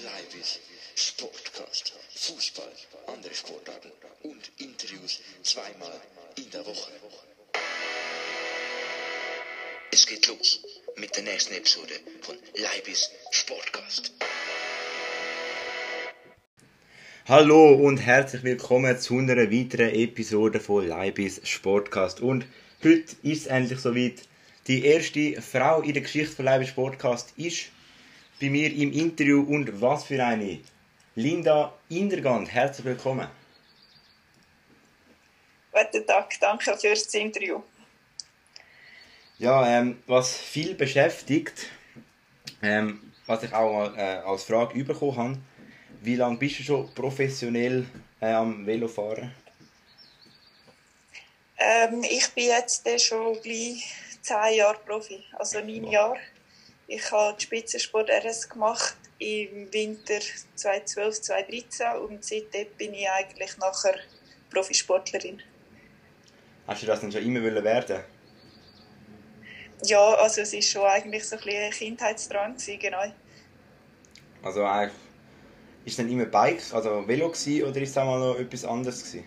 Leibes, Sportcast, Fußball, andere Sportarten und Interviews zweimal in der Woche. Es geht los mit der nächsten Episode von Leibes Sportcast. Hallo und herzlich willkommen zu einer weiteren Episode von Leibes Sportcast. Und heute ist es endlich soweit. Die erste Frau in der Geschichte von Leibes Sportcast ist bei mir im Interview und was für eine. Linda Indergand, herzlich willkommen. Guten Tag, danke fürs Interview. Ja, ähm, was viel beschäftigt, ähm, was ich auch äh, als Frage bekommen habe, wie lange bist du schon professionell äh, am Velofahren? Ähm, ich bin jetzt schon gleich zehn Jahre Profi, also neun Jahre. Ich habe Spitzensport RS gemacht im Winter 2012, 2013 und seitdem bin ich eigentlich nachher Profisportlerin. Hast du das denn schon immer werden ja, also es war schon eigentlich so ein, ein Kindheitstraum gewesen, genau. Also eigentlich, ist es dann immer Bike, also Velo gewesen, oder ist es auch mal noch etwas anderes gewesen?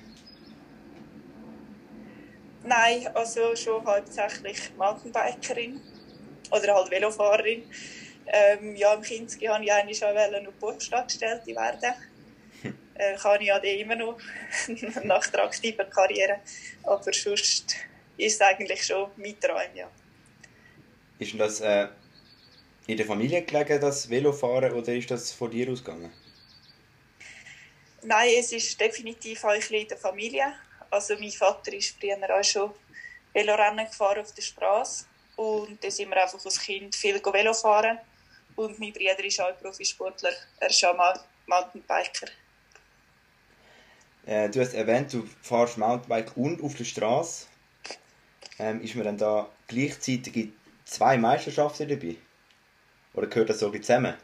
Nein, also schon hauptsächlich Mountainbikerin oder halt Velofahrerin. Ähm, ja, im Kinski wollte ich eigentlich schon noch Postangestellte werden. äh, kann ich ja immer noch nach der aktiven Karriere. Aber sonst ist es eigentlich schon mein Traum, ja. Ist denn das äh, in der Familie gelegen, das Velofahren, oder ist das von dir ausgegangen? Nein, es ist definitiv auch ein bisschen in der Familie. Also mein Vater ist früher auch schon Velorennen gefahren auf der Straße und da sind wir einfach als Kind viel Velofahren und mein Bruder ist auch Profisportler, er ist auch mal Mountainbiker. Äh, du hast erwähnt, du fährst Mountainbike und auf der Straße. Ähm, ist man dann da gleichzeitig zwei Meisterschaften dabei? Oder gehört das so zusammen?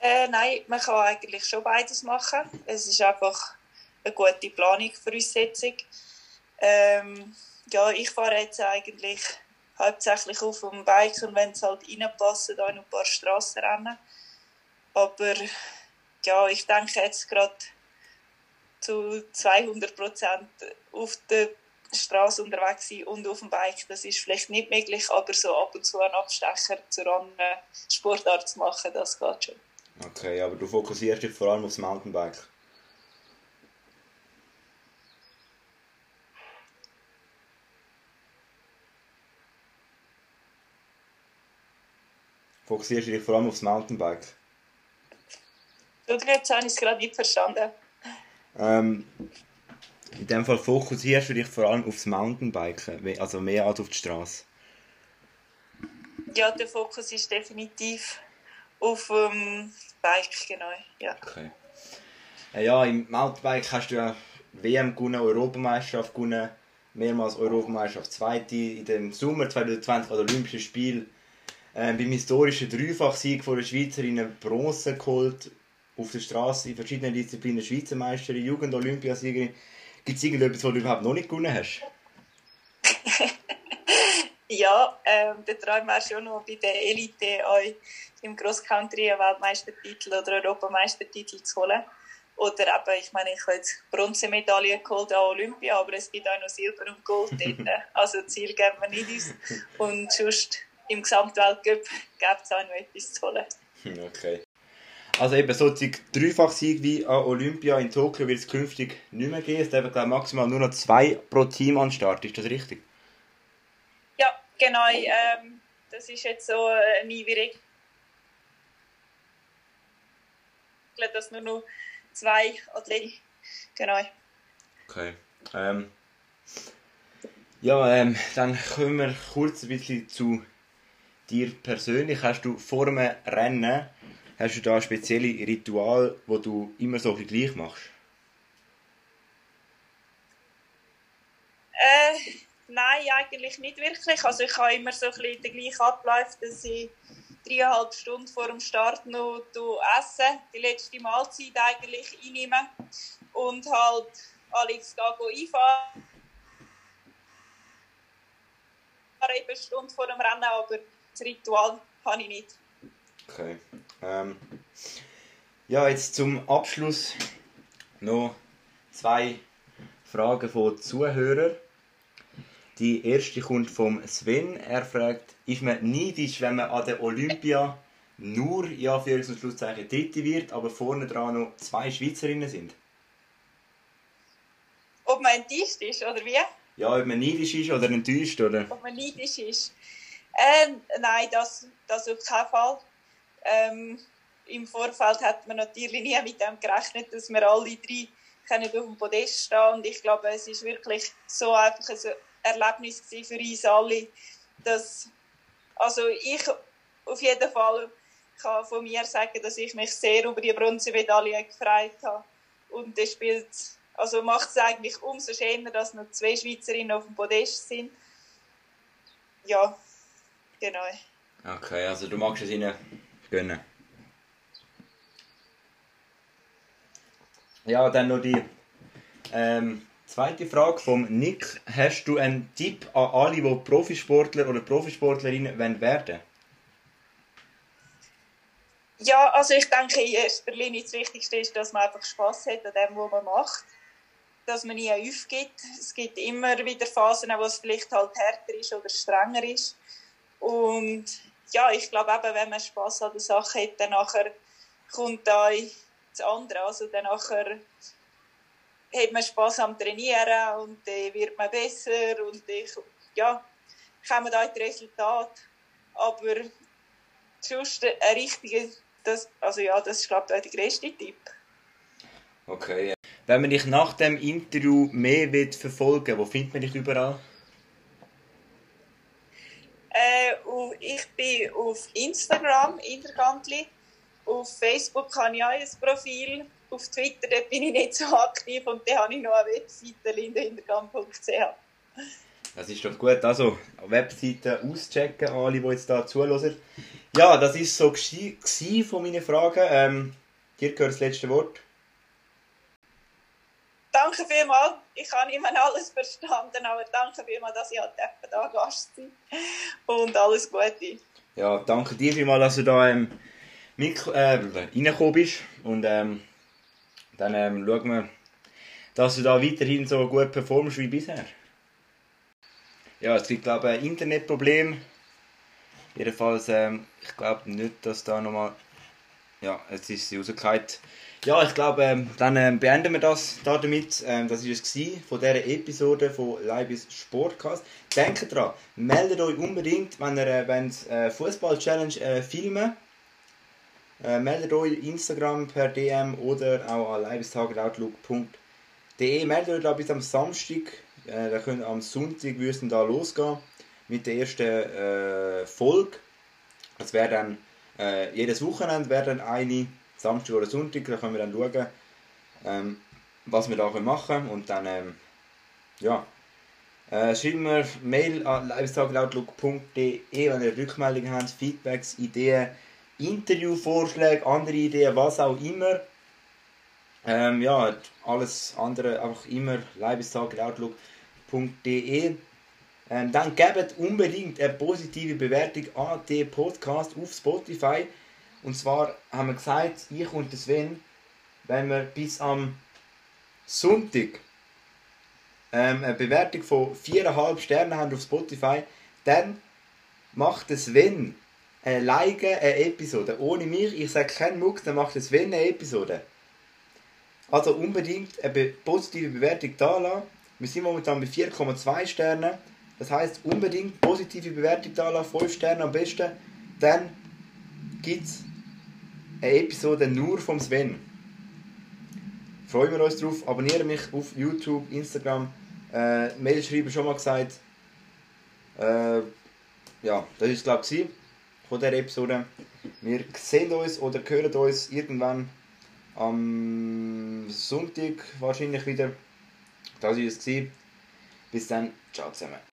Äh, nein, man kann eigentlich schon beides machen. Es ist einfach eine gute Planungsvoraussetzung. Ähm, ja, ich fahre jetzt eigentlich hauptsächlich auf dem Bike und wenn es halt reinpasst, dann ein paar Strassenrennen. Aber ja, ich denke jetzt gerade zu 200 Prozent auf der Straße unterwegs sein und auf dem Bike, das ist vielleicht nicht möglich, aber so ab und zu einen Abstecher zu einer Sportart zu machen, das geht schon. Okay, aber du fokussierst dich vor allem aufs Mountainbike? Fokussierst du dich vor allem aufs Mountainbike? Du, jetzt habe ich es gerade nicht verstanden. Ähm, in dem Fall fokussierst du dich vor allem aufs Mountainbiken, also mehr als auf die Straße? Ja, der Fokus ist definitiv auf dem ähm, Bike, genau. Ja. Okay. Äh, ja, im Mountainbike hast du ja WM gewonnen, Europameisterschaft gewonnen, mehrmals Europameisterschaft Zweite, in dem Sommer 2020 an Olympischen Spielen äh, beim historischen Dreifachsieg von der Schweizerinnen Bronze geholt, auf der Straße in verschiedenen Disziplinen Schweizer Meisterin, Jugend-Olympiasiegerin. Gibt es irgendetwas, was du überhaupt noch nicht gewonnen hast? ja, ähm, der Traum wäre schon noch bei der Elite euch im Cross-Country einen Weltmeistertitel oder Europameistertitel zu holen. Oder eben, ich meine, ich habe jetzt Bronzemedaille geholt an Olympia, aber es gibt auch noch Silber und Gold dort. Also Ziel geben wir nicht aus. Und sonst im Gesamtweltcup gibt es auch noch etwas zu holen. Okay. Also eben so Dreifach-Sieg wie an Olympia in Tokio wird es künftig nicht mehr geben. Es werden glaube maximal nur noch zwei pro Team an Start. Ist das richtig? Ja, genau. Ähm, das ist jetzt so eine Einwirkung, dass nur noch zwei Athleten. Genau. Okay. Ähm, ja, ähm, dann kommen wir kurz ein bisschen zu dir persönlich. Hast du vor dem Rennen Hast du da spezielle Ritual, wo du immer so viel gleich machst? Äh, nein, eigentlich nicht wirklich. Also ich habe immer so ein bisschen den gleichen Ablauf, dass ich dreieinhalb Stunden vor dem Start noch essen, die letzte Mahlzeit eigentlich einnehme und halt alles einfahren. Eben eine Stunde vor dem Rennen, aber das Ritual habe ich nicht. Okay. Ähm, ja, jetzt zum Abschluss noch zwei Fragen von Zuhörern. Die erste kommt vom Sven. Er fragt, ist man neidisch, wenn man an der Olympia nur, ja, für und Schlusszeichen, Dritte wird, aber vorne dran noch zwei Schweizerinnen sind? Ob man enttäuscht ist, oder wie? Ja, ob man neidisch ist oder enttäuscht, oder? Ob man neidisch ist. Ähm, nein, das, das auf keinen Fall. Ähm, Im Vorfeld hat man natürlich nie mit dem gerechnet, dass wir alle drei können auf dem Podest stehen Und ich glaube, es ist wirklich so einfach ein Erlebnis für uns alle, dass also ich auf jeden Fall kann von mir sagen, dass ich mich sehr über die Bronzemedaille gefreut habe. Und das spielt, also macht es eigentlich umso schöner, dass noch zwei Schweizerinnen auf dem Podest sind. Ja, genau. Okay, also du magst es ihnen gönnen. Ja, dann noch die ähm, zweite Frage vom Nick. Hast du einen Tipp an alle, die Profisportler oder Profisportlerinnen werden wollen? Ja, also ich denke, in erster Linie das Wichtigste ist, dass man einfach Spaß hat an dem, was man macht. Dass man nie aufgibt. Es gibt immer wieder Phasen, wo es vielleicht halt härter ist oder strenger ist. Und ja, ich glaube eben, wenn man Spaß an der Sache hat, dann nachher kommt da das andere. Also dann nachher hat man Spaß am Trainieren und dann wird man besser und ich, ja, kommen da die Resultate. Aber sonst ein richtiger, das, also ja, das ist glaube ich der größte Tipp. Okay. Wenn man dich nach dem Interview mehr will verfolgen wo findet man dich überall? Äh, ich bin auf Instagram, Intergantli. Auf Facebook habe ich auch ein Profil. Auf Twitter dort bin ich nicht so aktiv und dann habe ich noch eine Webseite lindahintergang.ch. Das ist doch gut. Also, Webseite auschecken, alle, die jetzt hier zuhören. Ja, das war so von meinen Fragen. Ähm, dir gehört das letzte Wort. Danke vielmals. Ich habe mehr alles verstanden, aber danke vielmals, dass ich halt da Gast sein Und alles Gute. Ja, danke dir vielmals, dass du da ähm, mit, äh, reingekommen bist. Und ähm, dann ähm, schauen wir, dass du da weiterhin so gut performst wie bisher. Ja, es gibt glaube ich ein Internetproblem. Jedenfalls, ähm, ich glaube nicht, dass da nochmal... Ja, jetzt ist sie rausgefallen. Ja, ich glaube, ähm, dann ähm, beenden wir das da damit. Ähm, das war es von dieser Episode von Leibis Sportcast. Denkt dran, meldet euch unbedingt, wenn ihr äh, äh, Fußball-Challenge äh, filmen äh, meldet euch Instagram per DM oder auch an leibistageoutlook.de. Meldet euch da bis am Samstag. Äh, da könnt am Sonntag wir da losgehen mit der ersten äh, Folge. Es wäre dann äh, jedes Wochenende wäre dann eine, Samstag oder Sonntag, da können wir dann schauen, ähm, was wir da machen können und dann, ähm, ja, äh, schreiben wir Mail an livestageoutlook.de, wenn ihr Rückmeldungen habt, Feedbacks, Ideen, Interviewvorschläge, andere Ideen, was auch immer. Ähm, ja, alles andere einfach immer livestageoutlook.de ähm, dann gebt unbedingt eine positive Bewertung an den Podcast auf Spotify. Und zwar haben wir gesagt, ich und Sven, wenn wir bis am Sonntag ähm, eine Bewertung von 4,5 Sternen haben auf Spotify, dann macht Sven eine Like, eine Episode. Ohne mich, ich sage keinen Muck, dann macht Sven eine Episode. Also unbedingt eine positive Bewertung da lassen. Wir sind momentan bei 4,2 Sternen. Das heißt, unbedingt positive Bewertung da lassen, 5 Sterne am besten. Dann gibt es eine Episode nur vom Sven. Freuen wir uns drauf. Abonniere mich auf YouTube, Instagram. Äh, Mail schreiben schon mal gesagt. Äh, ja, das ist glaube ich von der Episode. Wir sehen uns oder hören uns irgendwann am Sonntag wahrscheinlich wieder. Das war es. Bis dann. Ciao zusammen.